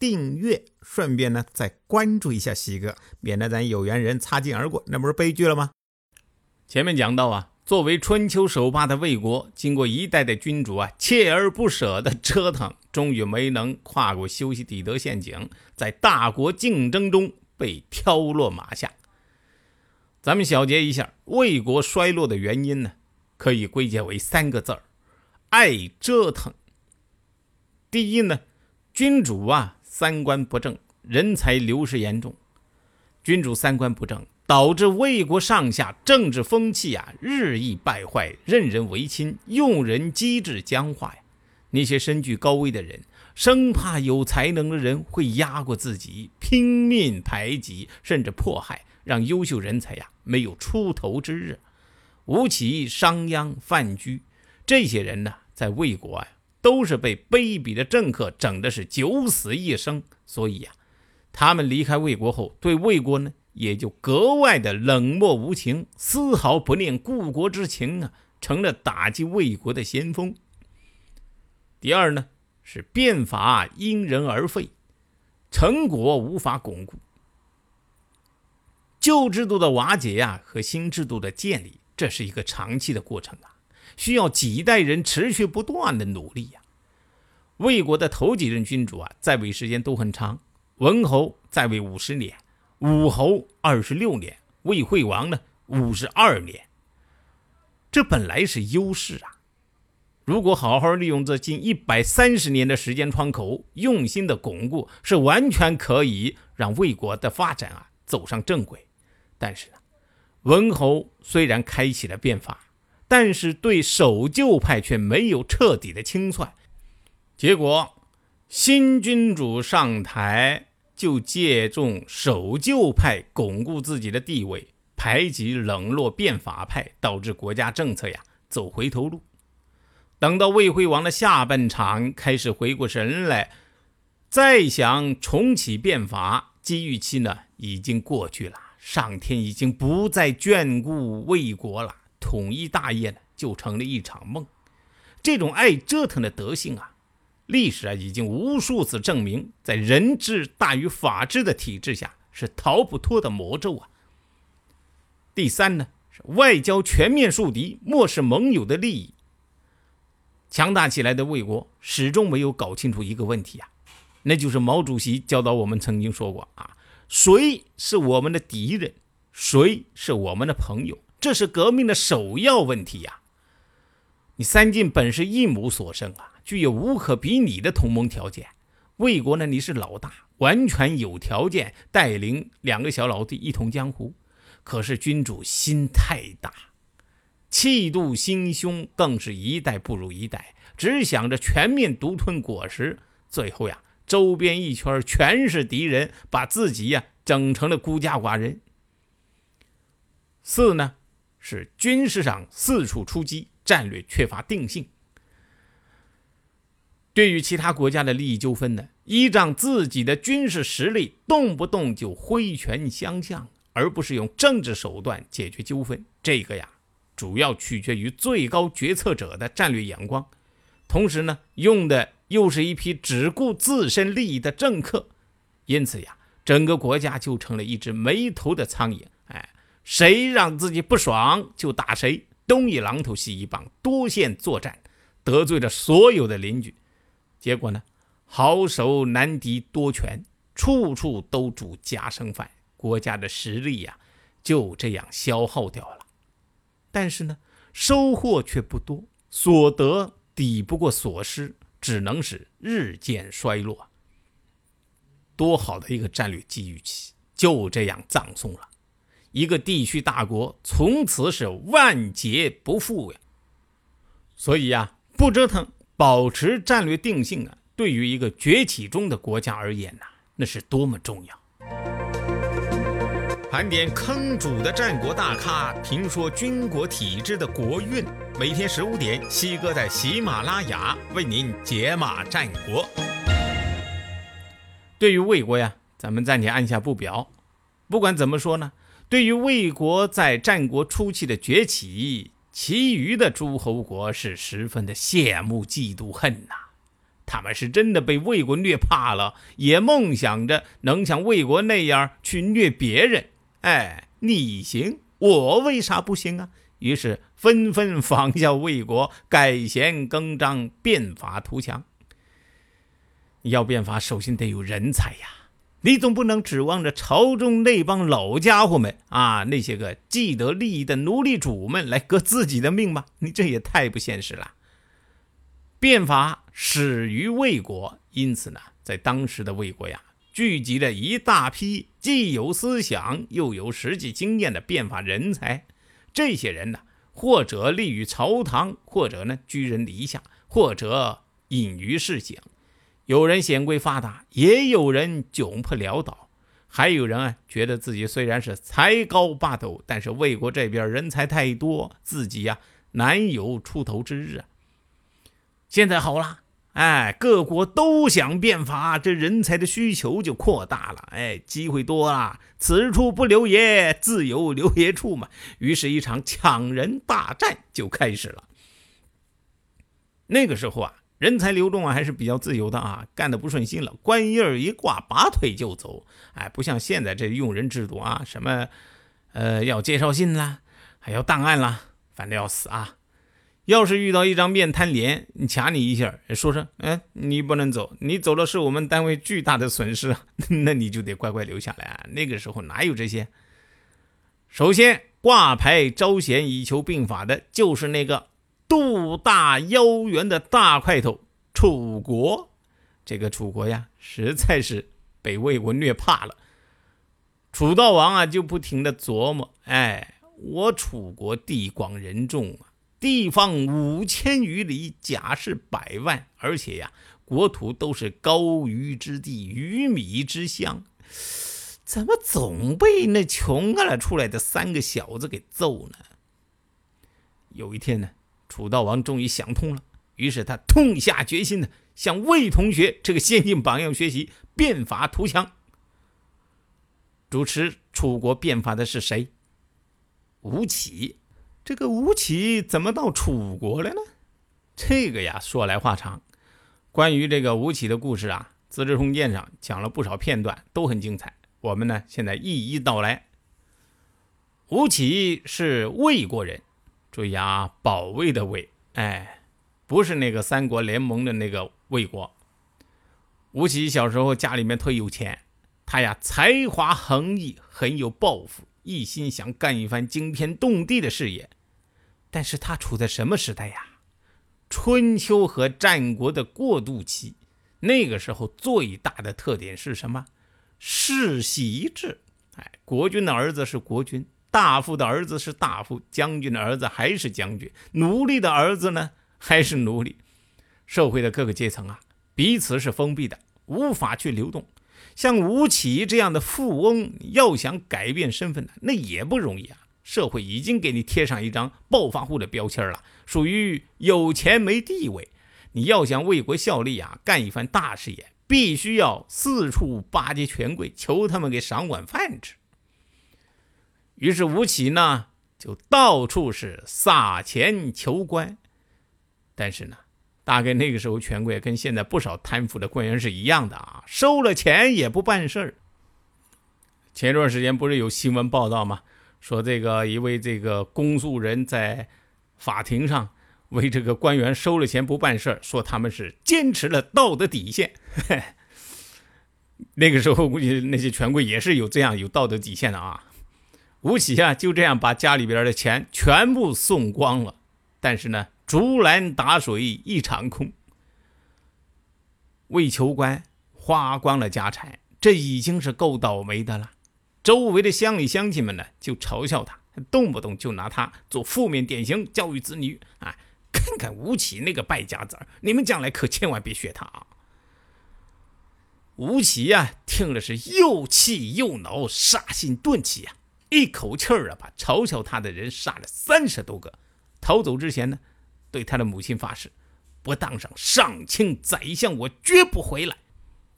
订阅，顺便呢再关注一下西哥，免得咱有缘人擦肩而过，那不是悲剧了吗？前面讲到啊，作为春秋首霸的魏国，经过一代的君主啊锲而不舍的折腾，终于没能跨过修昔底德陷阱，在大国竞争中被挑落马下。咱们小结一下魏国衰落的原因呢，可以归结为三个字儿：爱折腾。第一呢，君主啊。三观不正，人才流失严重。君主三观不正，导致魏国上下政治风气啊日益败坏，任人唯亲，用人机制僵化呀。那些身居高位的人，生怕有才能的人会压过自己，拼命排挤，甚至迫害，让优秀人才呀没有出头之日。吴起、商鞅、范雎这些人呢，在魏国啊。都是被卑鄙的政客整的是九死一生，所以呀，他们离开魏国后，对魏国呢也就格外的冷漠无情，丝毫不念故国之情啊，成了打击魏国的先锋。第二呢，是变法因人而废，成果无法巩固，旧制度的瓦解呀和新制度的建立，这是一个长期的过程啊。需要几代人持续不断的努力呀。魏国的头几任君主啊，在位时间都很长，文侯在位五十年，武侯二十六年，魏惠王呢五十二年。这本来是优势啊，如果好好利用这近一百三十年的时间窗口，用心的巩固，是完全可以让魏国的发展啊走上正轨。但是呢，文侯虽然开启了变法。但是对守旧派却没有彻底的清算，结果新君主上台就借重守旧派巩固自己的地位，排挤冷落变法派，导致国家政策呀走回头路。等到魏惠王的下半场开始回过神来，再想重启变法，机遇期呢已经过去了，上天已经不再眷顾魏国了。统一大业呢，就成了一场梦。这种爱折腾的德性啊，历史啊已经无数次证明，在人治大于法治的体制下是逃不脱的魔咒啊。第三呢，是外交全面树敌，漠视盟友的利益。强大起来的魏国始终没有搞清楚一个问题啊，那就是毛主席教导我们曾经说过啊，谁是我们的敌人，谁是我们的朋友。这是革命的首要问题呀！你三晋本是一母所生啊，具有无可比拟的同盟条件。魏国呢，你是老大，完全有条件带领两个小老弟一统江湖。可是君主心太大，气度心胸更是一代不如一代，只想着全面独吞果实。最后呀，周边一圈全是敌人，把自己呀整成了孤家寡人。四呢？是军事上四处出击，战略缺乏定性。对于其他国家的利益纠纷呢，依仗自己的军事实力，动不动就挥拳相向，而不是用政治手段解决纠纷。这个呀，主要取决于最高决策者的战略眼光。同时呢，用的又是一批只顾自身利益的政客，因此呀，整个国家就成了一只没头的苍蝇。谁让自己不爽就打谁，东一榔头西一棒，多线作战，得罪了所有的邻居。结果呢，好手难敌多权，处处都煮夹生饭，国家的实力呀就这样消耗掉了。但是呢，收获却不多，所得抵不过所失，只能是日渐衰落。多好的一个战略机遇期，就这样葬送了。一个地区大国从此是万劫不复呀。所以呀，不折腾，保持战略定性啊，对于一个崛起中的国家而言呐，那是多么重要。盘点坑主的战国大咖，评说军国体制的国运。每天十五点，西哥在喜马拉雅为您解码战国。对于魏国呀，咱们暂且按下不表。不管怎么说呢，对于魏国在战国初期的崛起，其余的诸侯国是十分的羡慕、嫉妒、恨呐。他们是真的被魏国虐怕了，也梦想着能像魏国那样去虐别人。哎，你行，我为啥不行啊？于是纷纷仿效魏国，改弦更张，变法图强。要变法，首先得有人才呀！你总不能指望着朝中那帮老家伙们啊，那些个既得利益的奴隶主们来革自己的命吧？你这也太不现实了。变法始于魏国，因此呢，在当时的魏国呀。聚集了一大批既有思想又有实际经验的变法人才，这些人呢，或者立于朝堂，或者呢居人篱下，或者隐于市井。有人显贵发达，也有人窘迫潦倒，还有人啊觉得自己虽然是才高八斗，但是魏国这边人才太多，自己呀难有出头之日啊。现在好了。哎，各国都想变法，这人才的需求就扩大了。哎，机会多了，此处不留爷，自有留爷处嘛。于是，一场抢人大战就开始了。那个时候啊，人才流动啊还是比较自由的啊，干的不顺心了，官印儿一挂，拔腿就走。哎，不像现在这用人制度啊，什么呃要介绍信啦，还要档案啦，烦的要死啊。要是遇到一张面瘫脸，你掐你一下，说声“哎，你不能走，你走了是我们单位巨大的损失”，那你就得乖乖留下来啊。那个时候哪有这些？首先挂牌招贤以求并法的，就是那个肚大腰圆的大块头楚国。这个楚国呀，实在是被魏国虐怕了。楚悼王啊，就不停的琢磨：哎，我楚国地广人众啊。地方五千余里，甲士百万，而且呀，国土都是高于之地、鱼米之乡，怎么总被那穷了出来的三个小子给揍呢？有一天呢，楚悼王终于想通了，于是他痛下决心呢，向魏同学这个先进榜样学习变法图强。主持楚国变法的是谁？吴起。这个吴起怎么到楚国了呢？这个呀，说来话长。关于这个吴起的故事啊，《资治通鉴》上讲了不少片段，都很精彩。我们呢，现在一一道来。吴起是魏国人，注意啊，保卫的卫，哎，不是那个三国联盟的那个魏国。吴起小时候家里面特有钱，他呀才华横溢，很有抱负。一心想干一番惊天动地的事业，但是他处在什么时代呀？春秋和战国的过渡期。那个时候最大的特点是什么？世袭制。哎，国君的儿子是国君，大夫的儿子是大夫，将军的儿子还是将军，奴隶的儿子呢还是奴隶。社会的各个阶层啊，彼此是封闭的，无法去流动。像吴起这样的富翁，要想改变身份呢，那也不容易啊。社会已经给你贴上一张暴发户的标签了，属于有钱没地位。你要想为国效力啊，干一番大事业，必须要四处巴结权贵，求他们给赏碗饭吃。于是吴起呢，就到处是撒钱求官，但是呢。大概那个时候，权贵跟现在不少贪腐的官员是一样的啊，收了钱也不办事儿。前段时间不是有新闻报道吗？说这个一位这个公诉人在法庭上为这个官员收了钱不办事儿，说他们是坚持了道德底线。那个时候估计那些权贵也是有这样有道德底线的啊。吴起啊就这样把家里边的钱全部送光了，但是呢。竹篮打水一场空，为求官花光了家产，这已经是够倒霉的了。周围的乡里乡亲们呢，就嘲笑他，动不动就拿他做负面典型教育子女。啊，看看吴起那个败家子儿，你们将来可千万别学他啊！吴起呀，听了是又气又恼，杀心顿起呀，一口气儿啊把嘲笑他的人杀了三十多个。逃走之前呢，对他的母亲发誓，不当上上卿宰相，我绝不回来。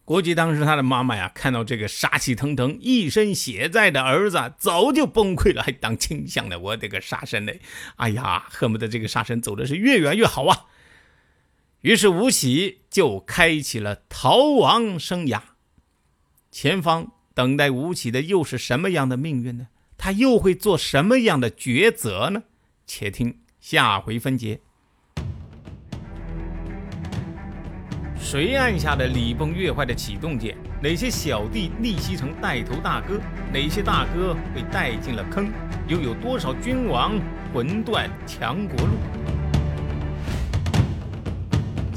估计当时他的妈妈呀，看到这个杀气腾腾、一身血债的儿子，早就崩溃了，还当丞相呢！我的个杀神嘞！哎呀，恨不得这个杀神走的是越远越好啊！于是吴起就开启了逃亡生涯。前方等待吴起的又是什么样的命运呢？他又会做什么样的抉择呢？且听下回分解。谁按下的礼崩乐坏的启动键？哪些小弟逆袭成带头大哥？哪些大哥被带进了坑？又有多少君王魂断强国路？